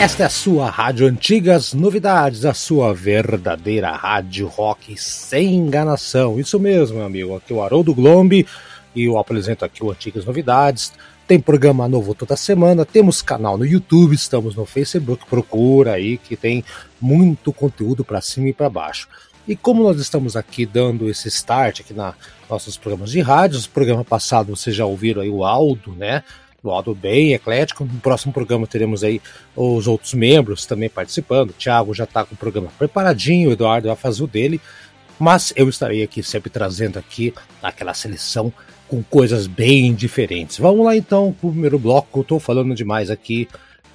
Esta é a sua Rádio Antigas Novidades, a sua verdadeira rádio rock sem enganação. Isso mesmo, meu amigo. Aqui é o Haroldo Glombe e eu apresento aqui o Antigas Novidades. Tem programa novo toda semana, temos canal no YouTube, estamos no Facebook, procura aí que tem muito conteúdo para cima e para baixo. E como nós estamos aqui dando esse start aqui na nossos programas de rádio, o programa passado vocês já ouviram aí o Aldo, né? Modo bem eclético. No próximo programa teremos aí os outros membros também participando. O Thiago já está com o programa preparadinho, o Eduardo vai fazer o dele. Mas eu estarei aqui sempre trazendo aqui aquela seleção com coisas bem diferentes. Vamos lá então para o primeiro bloco. Estou falando demais aqui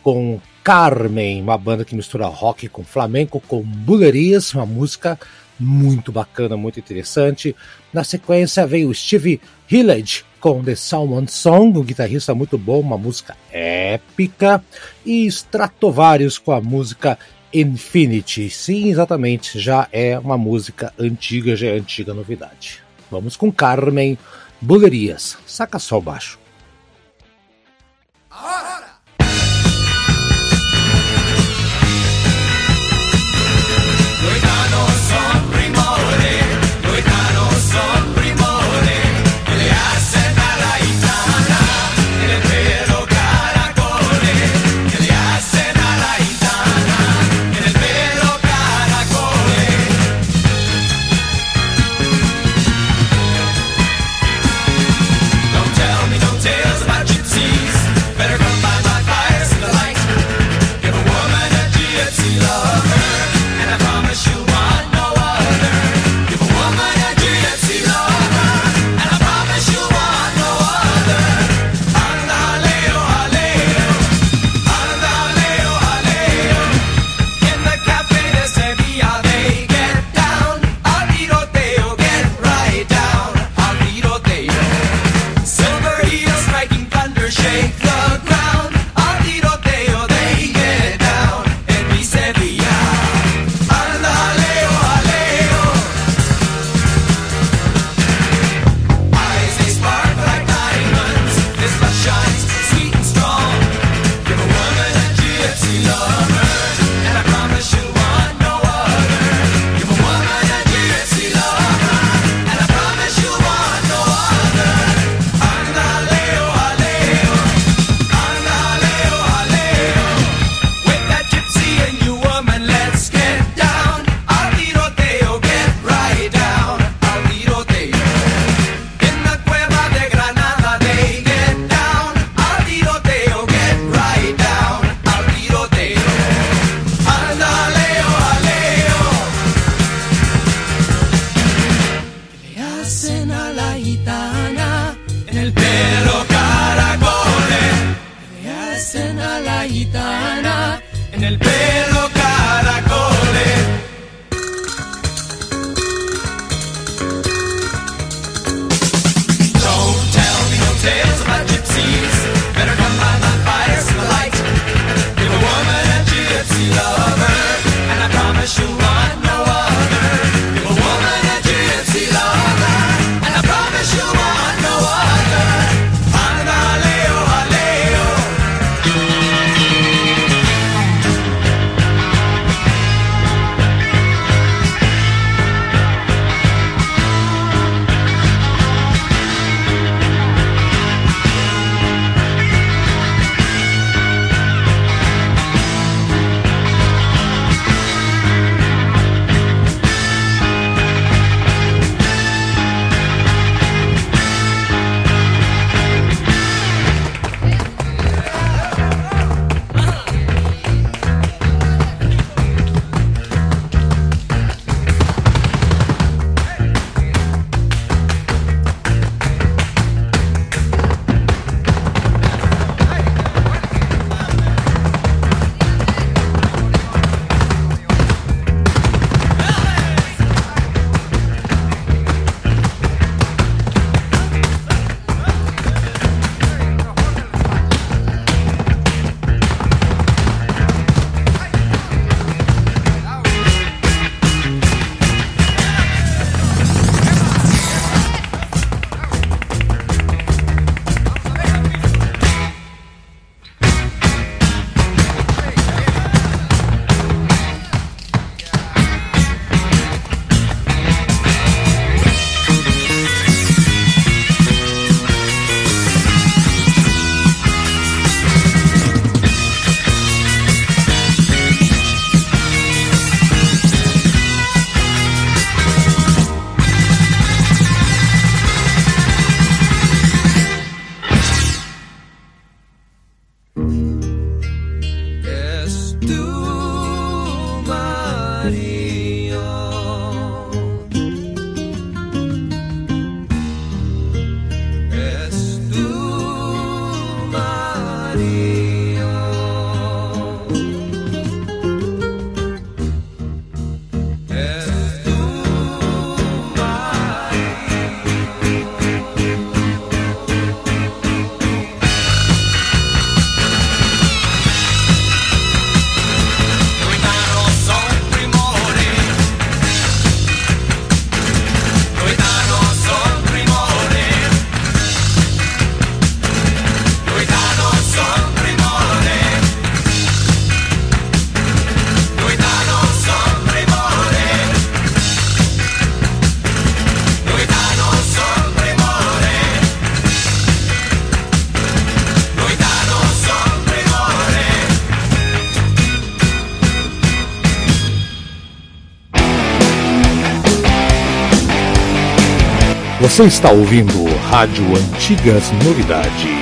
com Carmen, uma banda que mistura rock com flamenco, com bulerias, uma música muito bacana, muito interessante. Na sequência veio Steve Hillage com The Salmon Song, um guitarrista muito bom, uma música épica, e Stratovarius com a música Infinity. Sim, exatamente, já é uma música antiga, já é antiga novidade. Vamos com Carmen Bulerias. Saca só o baixo. Você está ouvindo Rádio Antigas Novidades.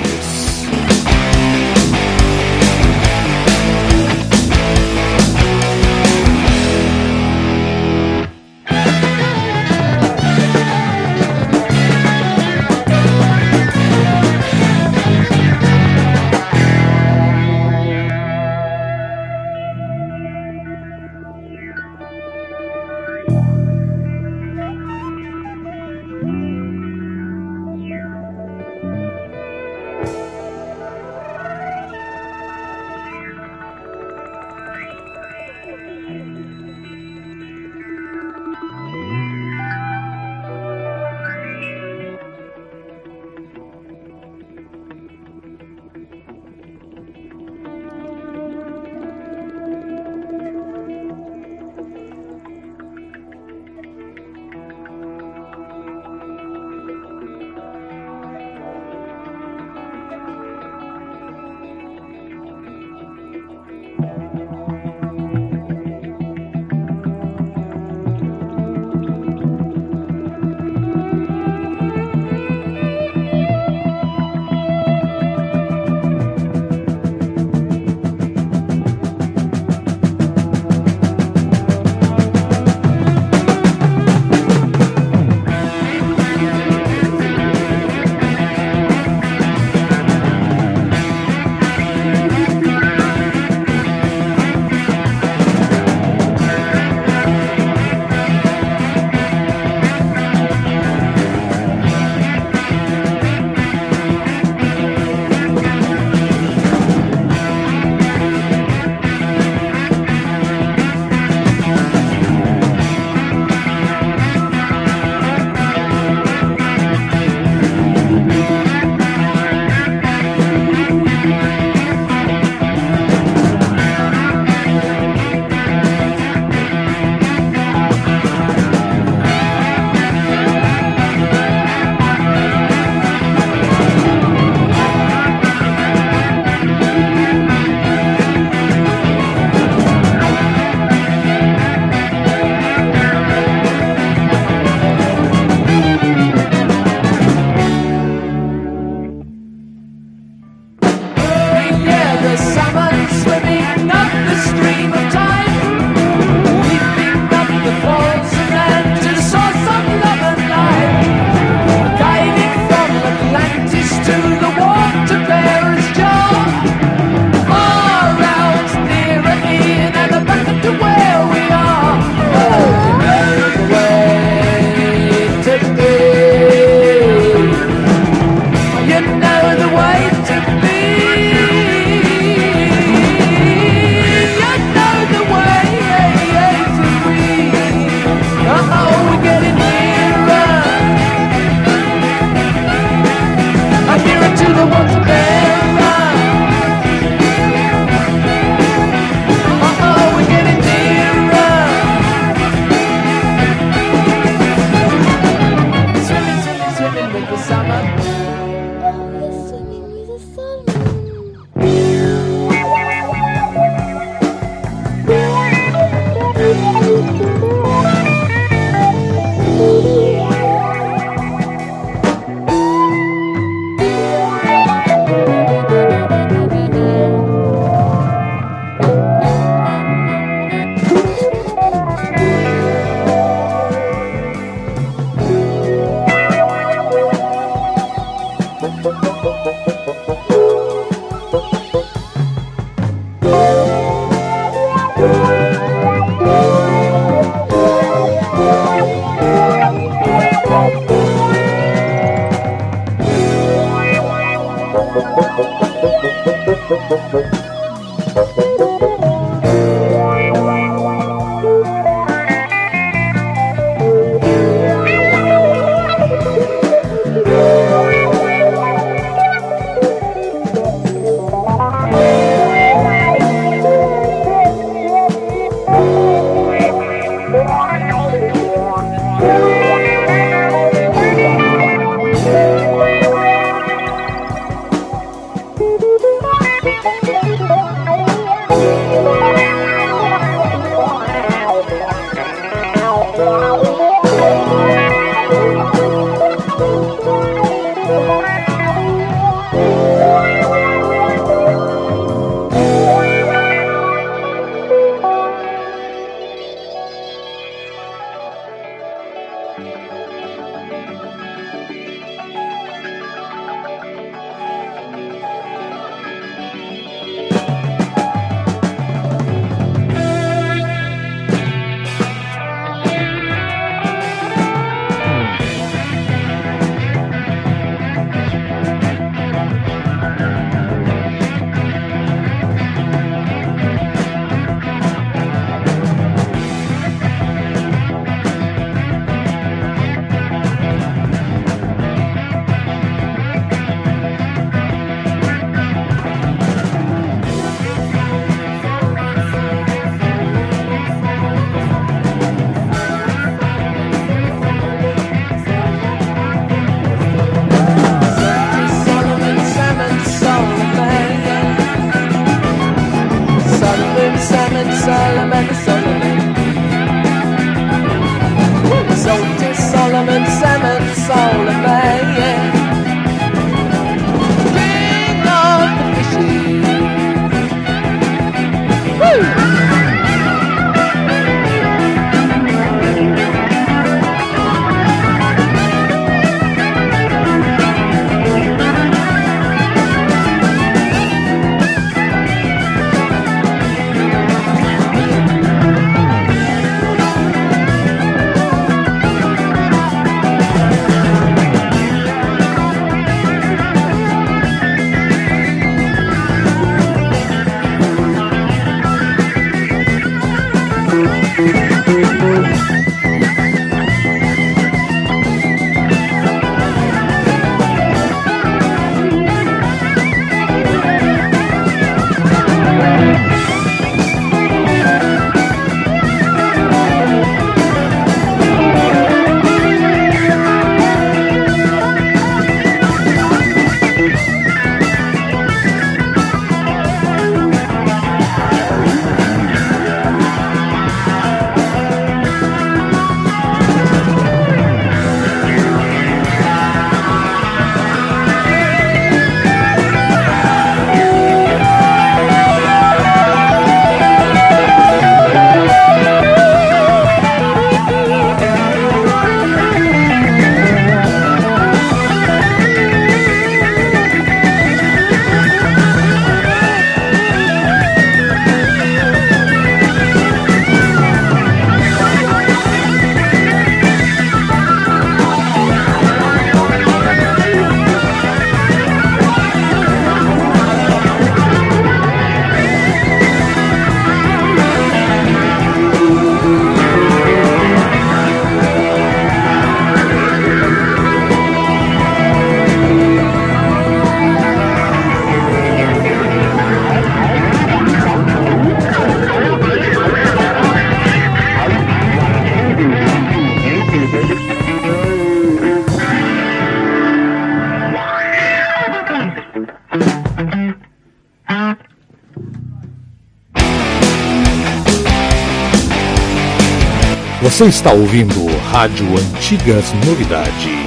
Você está ouvindo Rádio Antigas Novidades.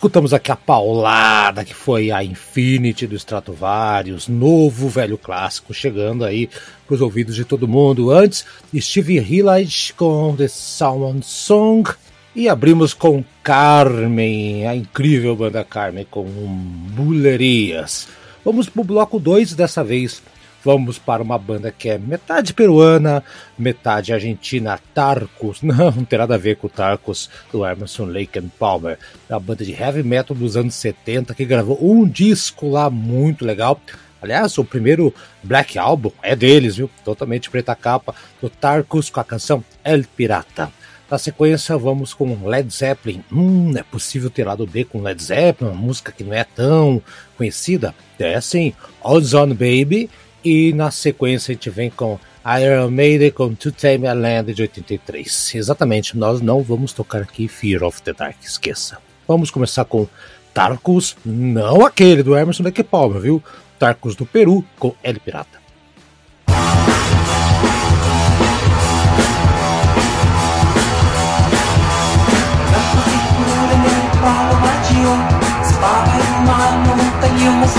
Escutamos aqui a paulada que foi a Infinity do Stratovarius, novo velho clássico chegando aí para os ouvidos de todo mundo. Antes, Steve Hillage com The Salmon Song e abrimos com Carmen, a incrível banda Carmen com Bulerias. Vamos para o bloco 2 dessa vez. Vamos para uma banda que é metade peruana, metade argentina, Tarcos. Não, não tem nada a ver com o Tarcos do Emerson Lake and Palmer. É uma banda de heavy metal dos anos 70 que gravou um disco lá muito legal. Aliás, o primeiro Black Album é deles, viu? Totalmente preta capa do Tarcos com a canção El Pirata. Na sequência, vamos com Led Zeppelin. Hum, é possível ter lado B com Led Zeppelin, uma música que não é tão conhecida? É sim, Odds On Baby e na sequência a gente vem com Iron Maiden com To Tame a Land de 83. Exatamente, nós não vamos tocar aqui Fear of the Dark, esqueça. Vamos começar com Tarkus, não aquele do Emerson Lake Palmer, viu? Tarkus do Peru com El Pirata.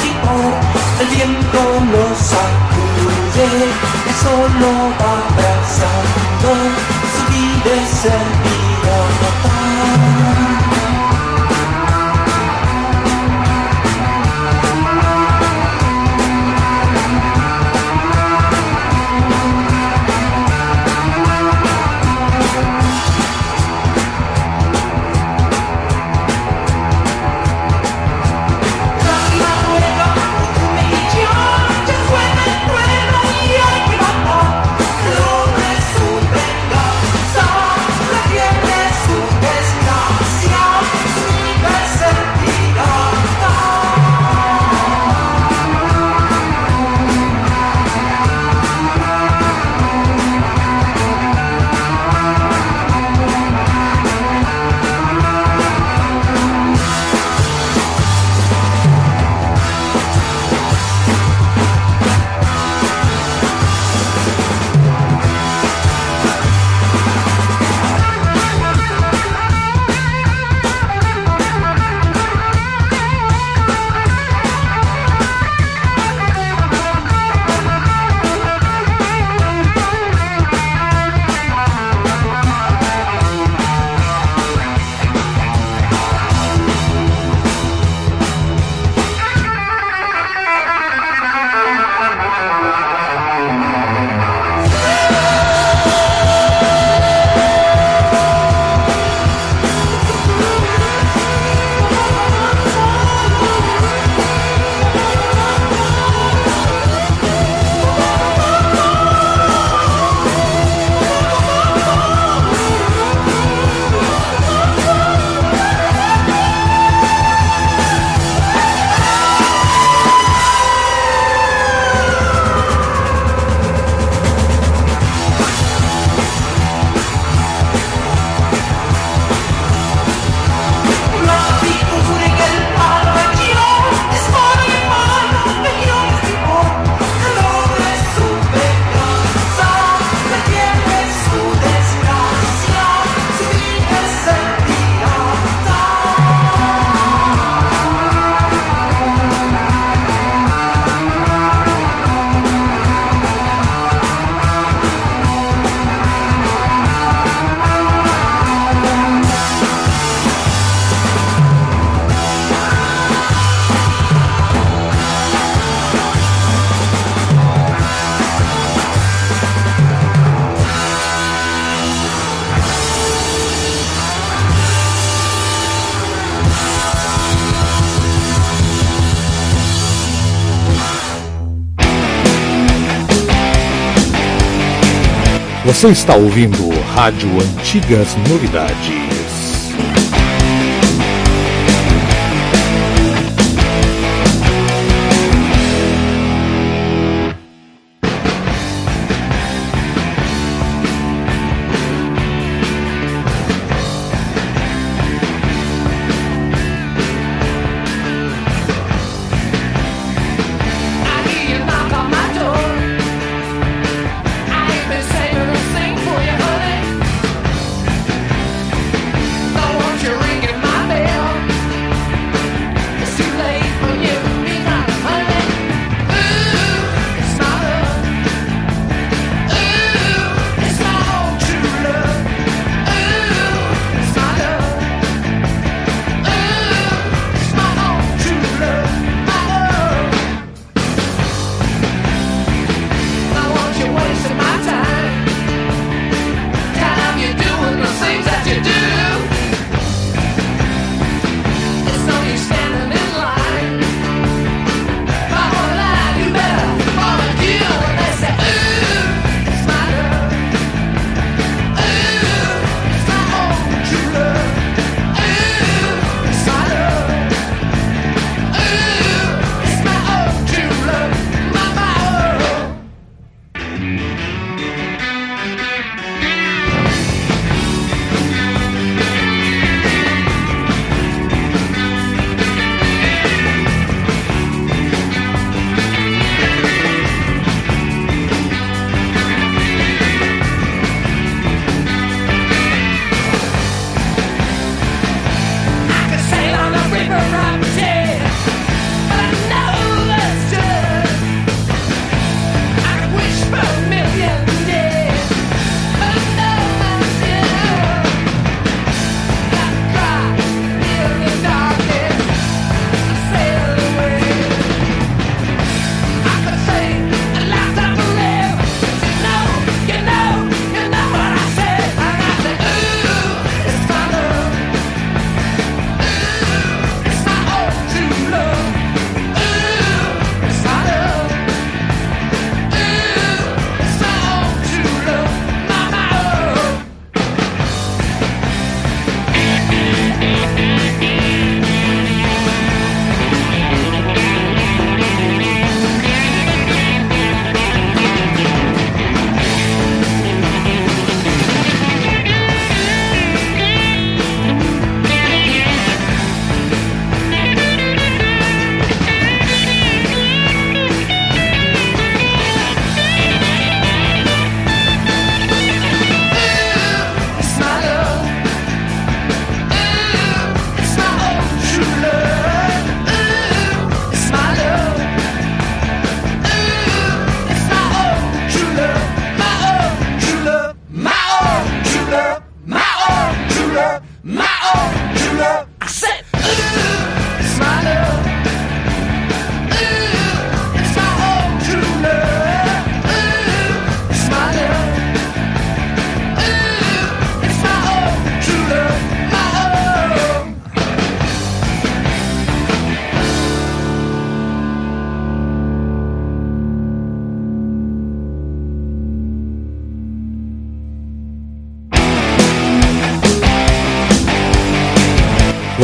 Tipo el viento nos sacude, el solo va abrazando, su vida es el Você está ouvindo Rádio Antigas Novidades.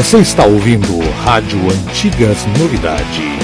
Você está ouvindo Rádio Antigas Novidades.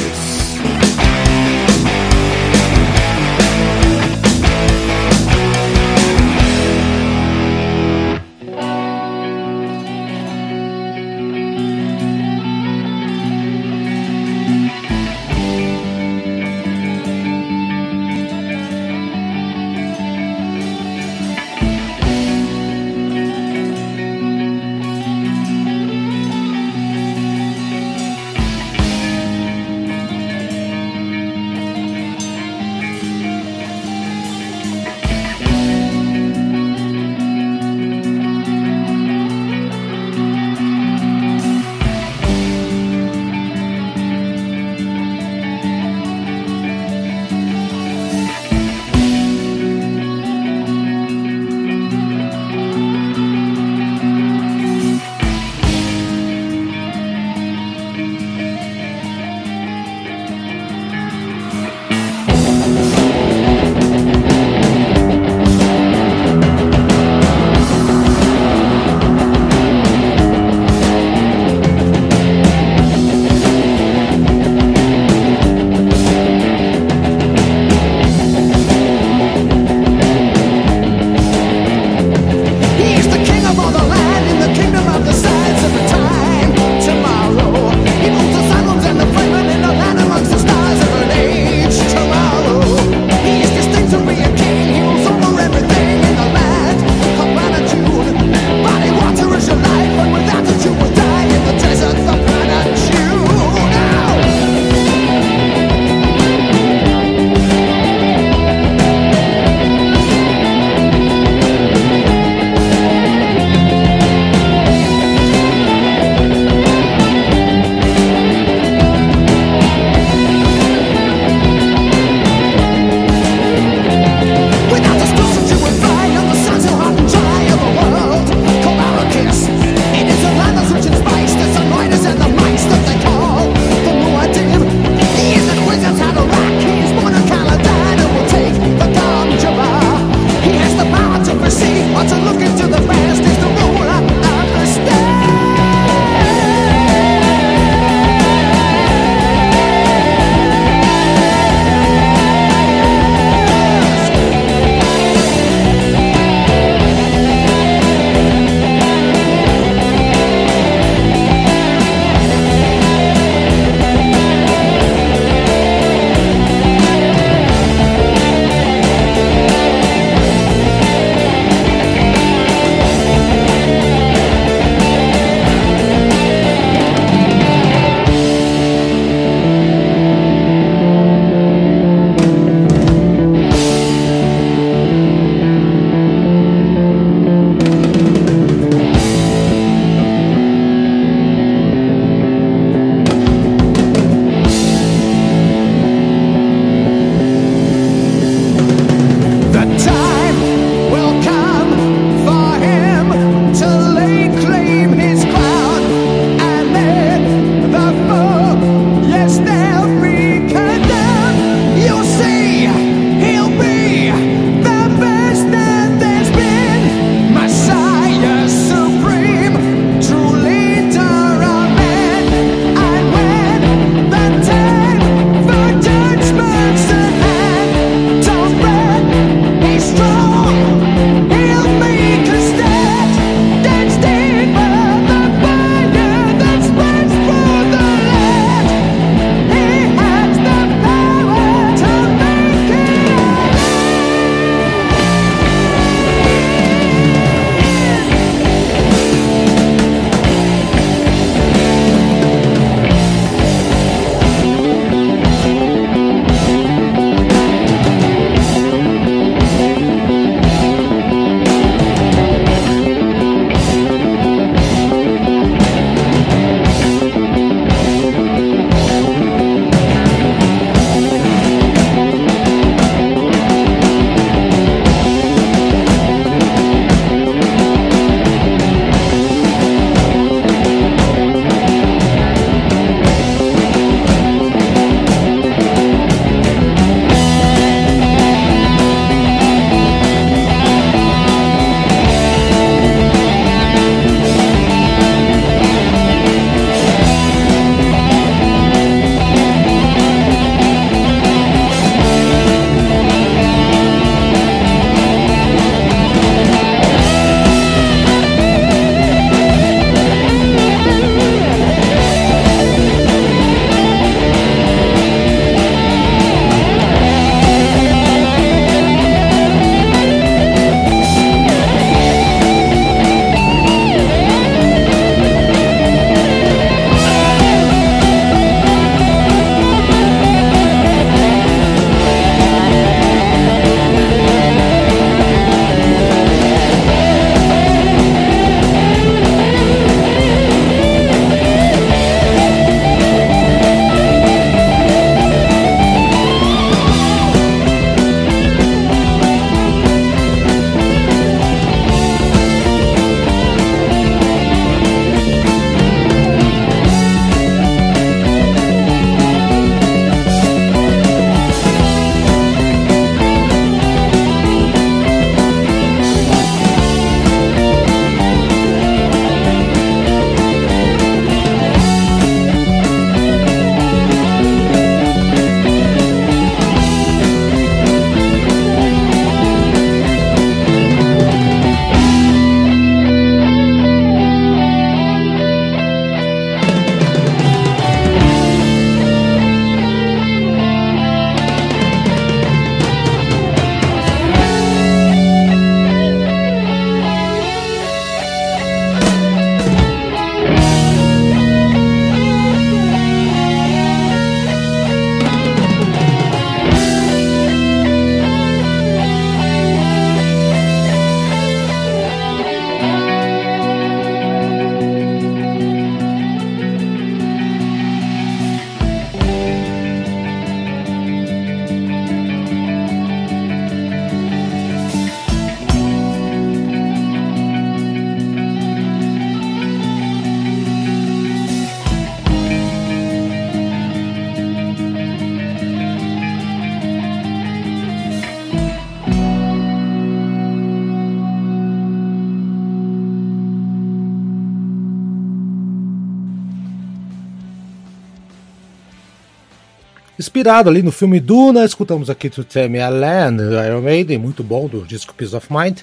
Inspirado ali no filme Duna, escutamos aqui To Tell Me Iron Maiden, muito bom, do disco Peace of Mind.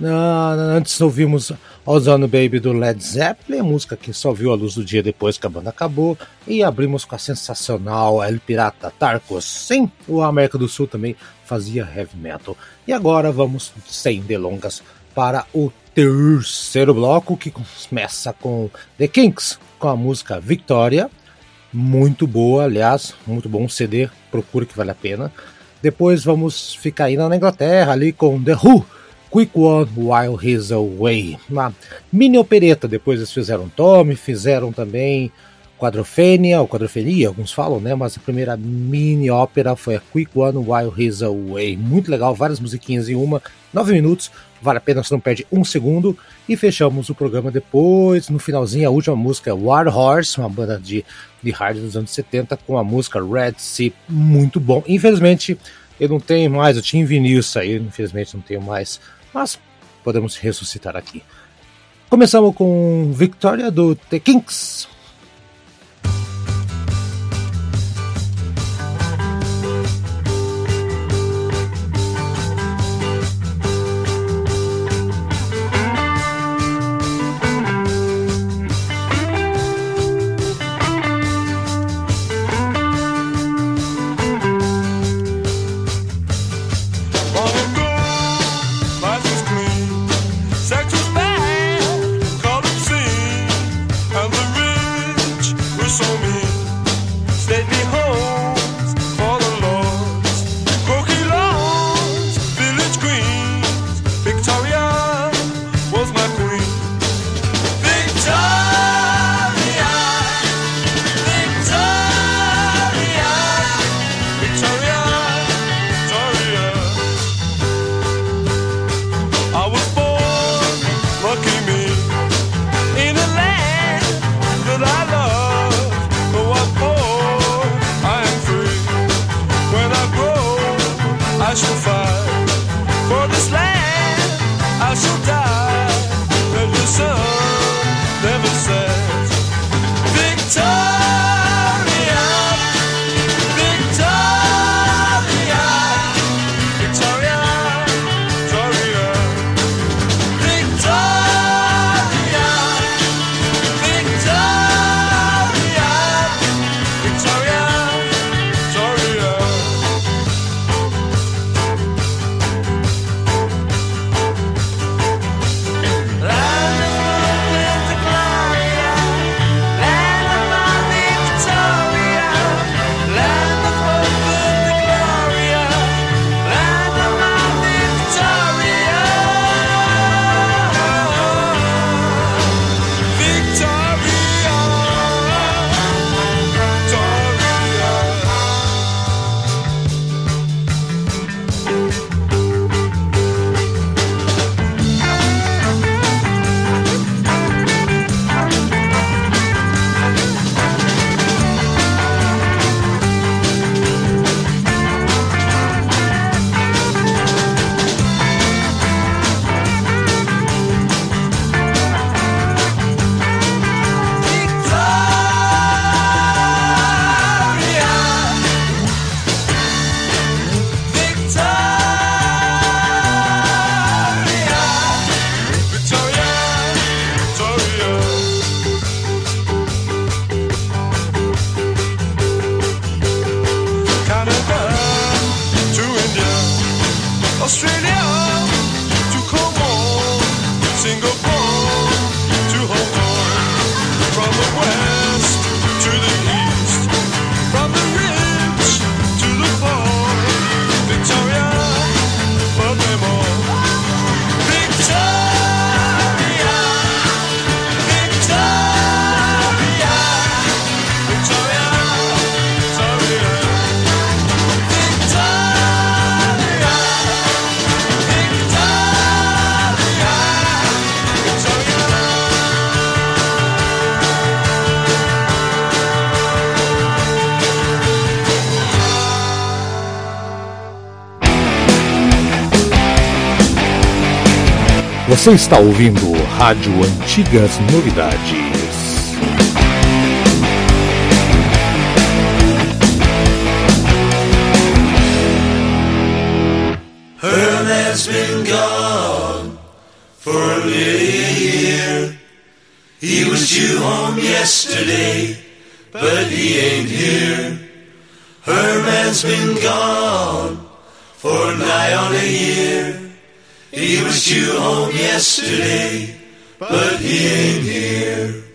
Na- antes ouvimos Ozone Baby do Led Zeppelin, música que só viu a luz do dia depois que a banda acabou. E abrimos com a sensacional El Pirata Tarcos. Sim, o América do Sul também fazia heavy metal. E agora vamos, sem delongas, para o terceiro bloco, que começa com The Kinks, com a música Victoria muito boa, aliás, muito bom CD, procure que vale a pena. Depois vamos ficar ainda na Inglaterra, ali com The Who, Quick One While He's Away. Uma mini opereta, depois eles fizeram Tommy, fizeram também Quadrofênia, ou Quadrofenia, alguns falam, né? Mas a primeira mini ópera foi a Quick One While He's Away. Muito legal, várias musiquinhas em uma, nove minutos, vale a pena, você não perde um segundo. E fechamos o programa depois, no finalzinho, a última música é War Horse, uma banda de, de hard dos anos 70, com a música Red Sea, muito bom. Infelizmente, eu não tenho mais, eu tinha em vinil isso aí, infelizmente não tenho mais, mas podemos ressuscitar aqui. Começamos com Victoria do The Kinks. Você está ouvindo Rádio Antigas Novidades. Her has been gone for nearly a year. He was due home yesterday, but he ain't here. Her man's been gone for nigh on a year. He was due home yesterday, but he ain't here.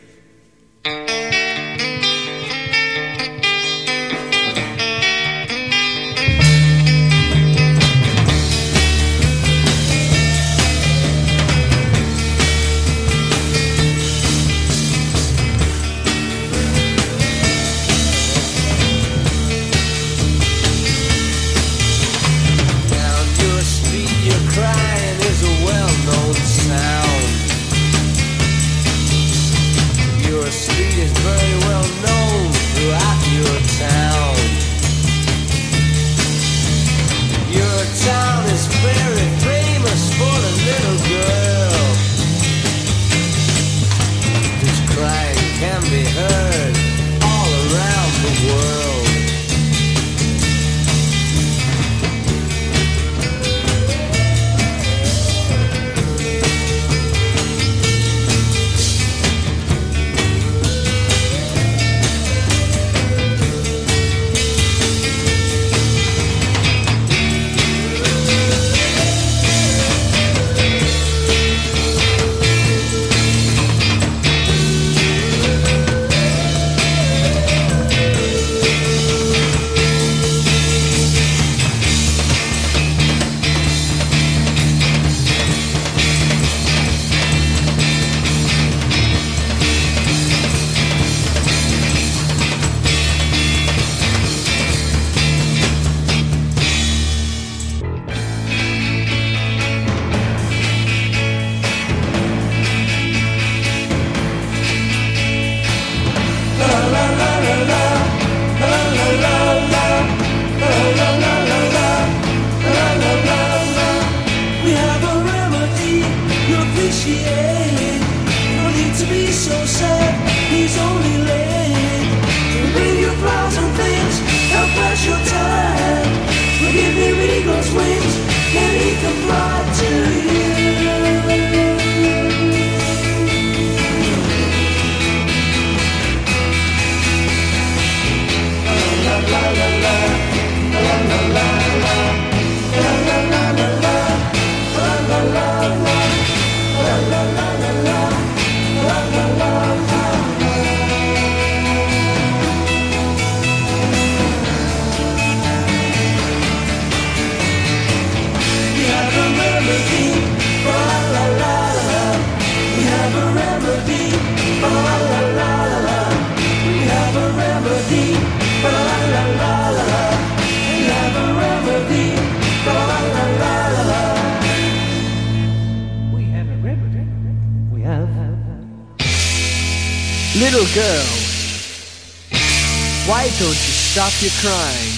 Crying?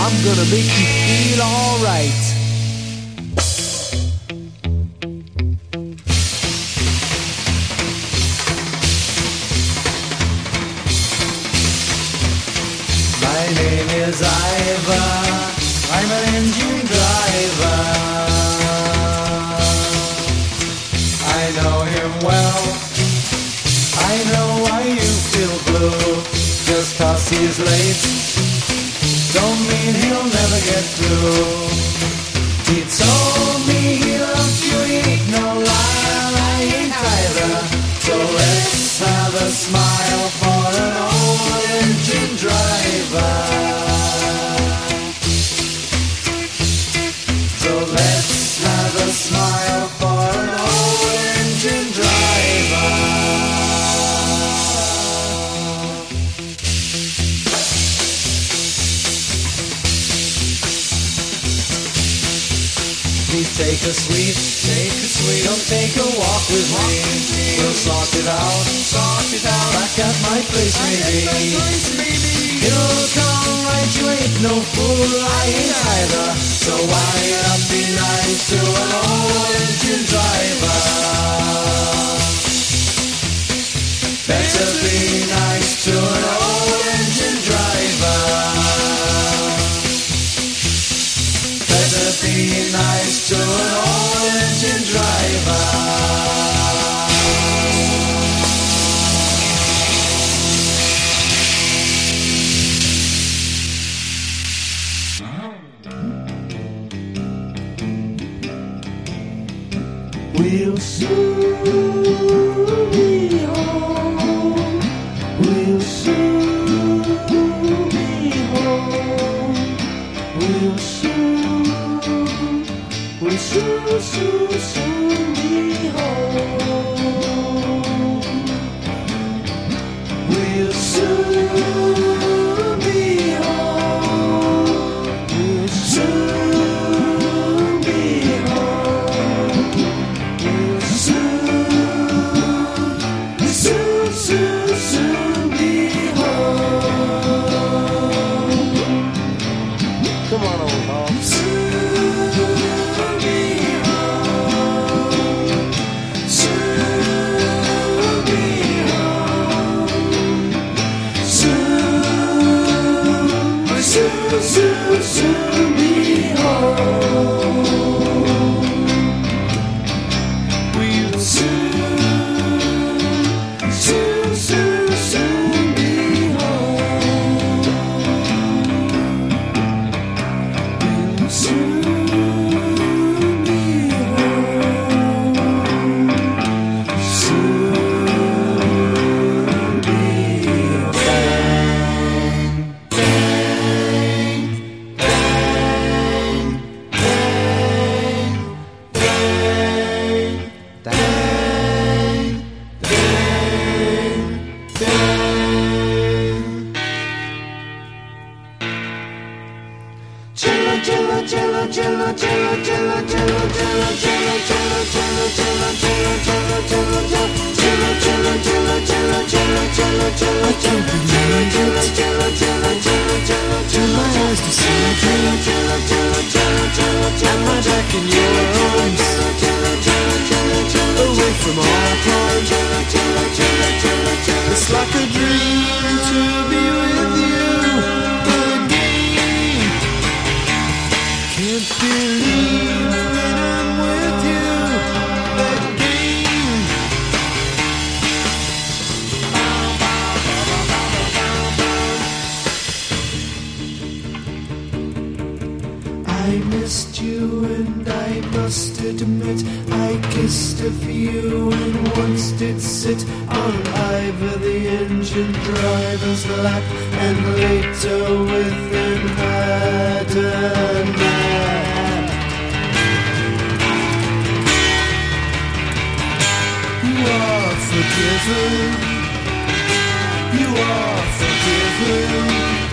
I'm gonna make you feel alright. Cause he's late. Don't mean he'll never get through. He told me he loves you, he ain't no liar, I ain't either. So let's have a smile for maybe. It'll come right, you ain't no fool, I ain't either. So why not be nice to an old engine driver? attacking your arms Away from our pond. It's like a dream to be with you again. Can't believe I kissed a few and once did sit on either the engine driver's lap and later with an had a nap. You are forgiven. You are forgiven.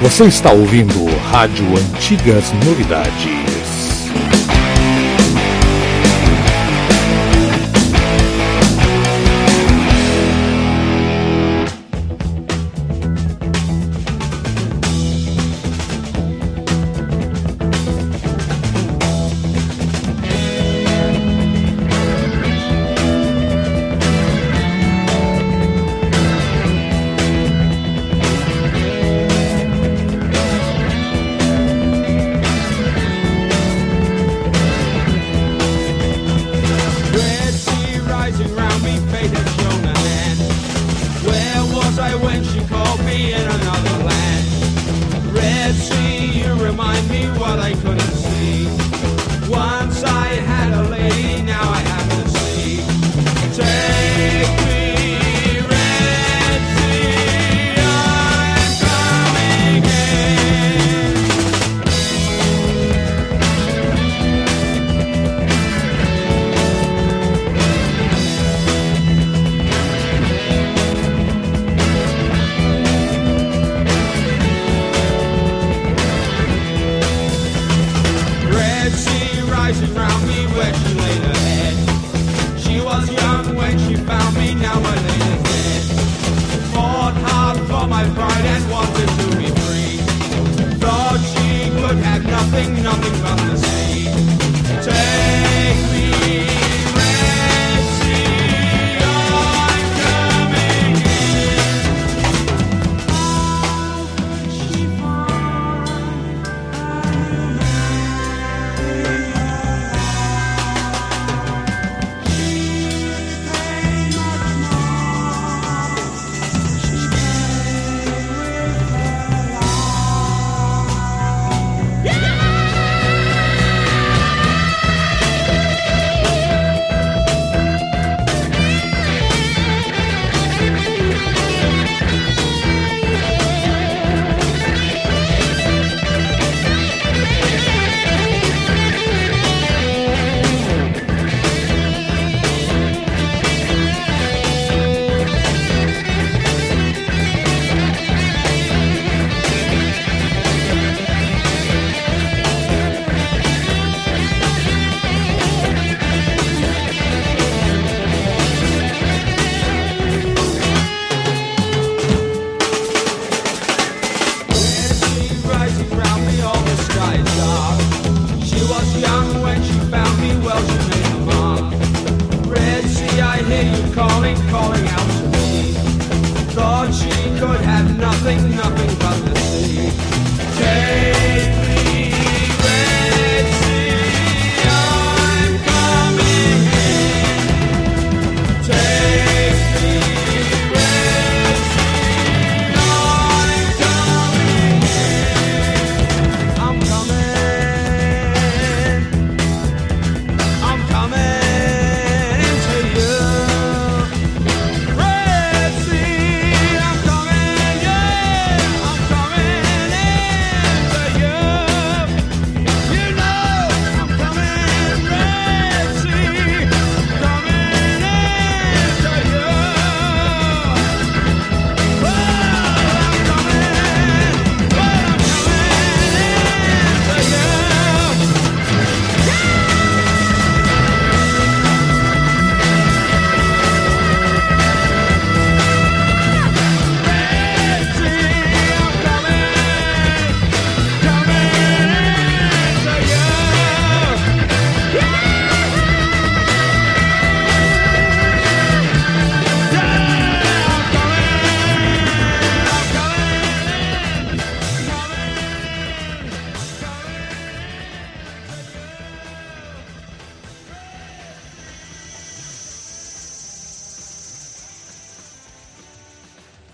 Você está ouvindo Rádio Antigas Novidades.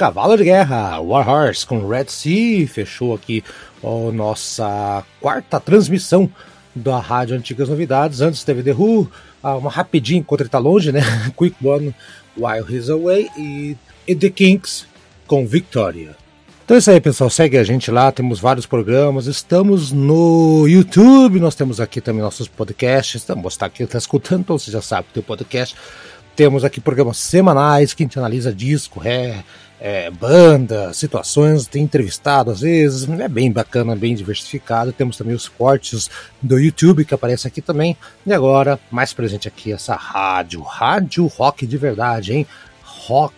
Cavalo de Guerra, War Horse com Red Sea, fechou aqui a nossa quarta transmissão da Rádio Antigas Novidades. Antes teve The Who, ah, uma rapidinha enquanto ele tá longe, né? Quick One While He's Away e, e The Kinks com Victoria. Então é isso aí, pessoal. Segue a gente lá, temos vários programas. Estamos no YouTube, nós temos aqui também nossos podcasts. Então, mostrar aqui, está escutando, então você já sabe que tem podcast. Temos aqui programas semanais que a gente analisa disco, é, é, situações, tem entrevistado às vezes, é bem bacana, bem diversificado. Temos também os cortes do YouTube que aparece aqui também. E agora, mais presente aqui, essa rádio, rádio rock de verdade, hein? Rock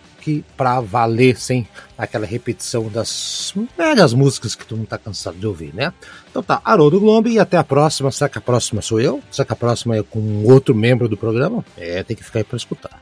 pra valer, sem aquela repetição das velhas músicas que todo mundo tá cansado de ouvir, né? Então tá, Haroldo Glombi e até a próxima. Será que a próxima sou eu? Será que a próxima é com outro membro do programa? É, tem que ficar aí pra escutar.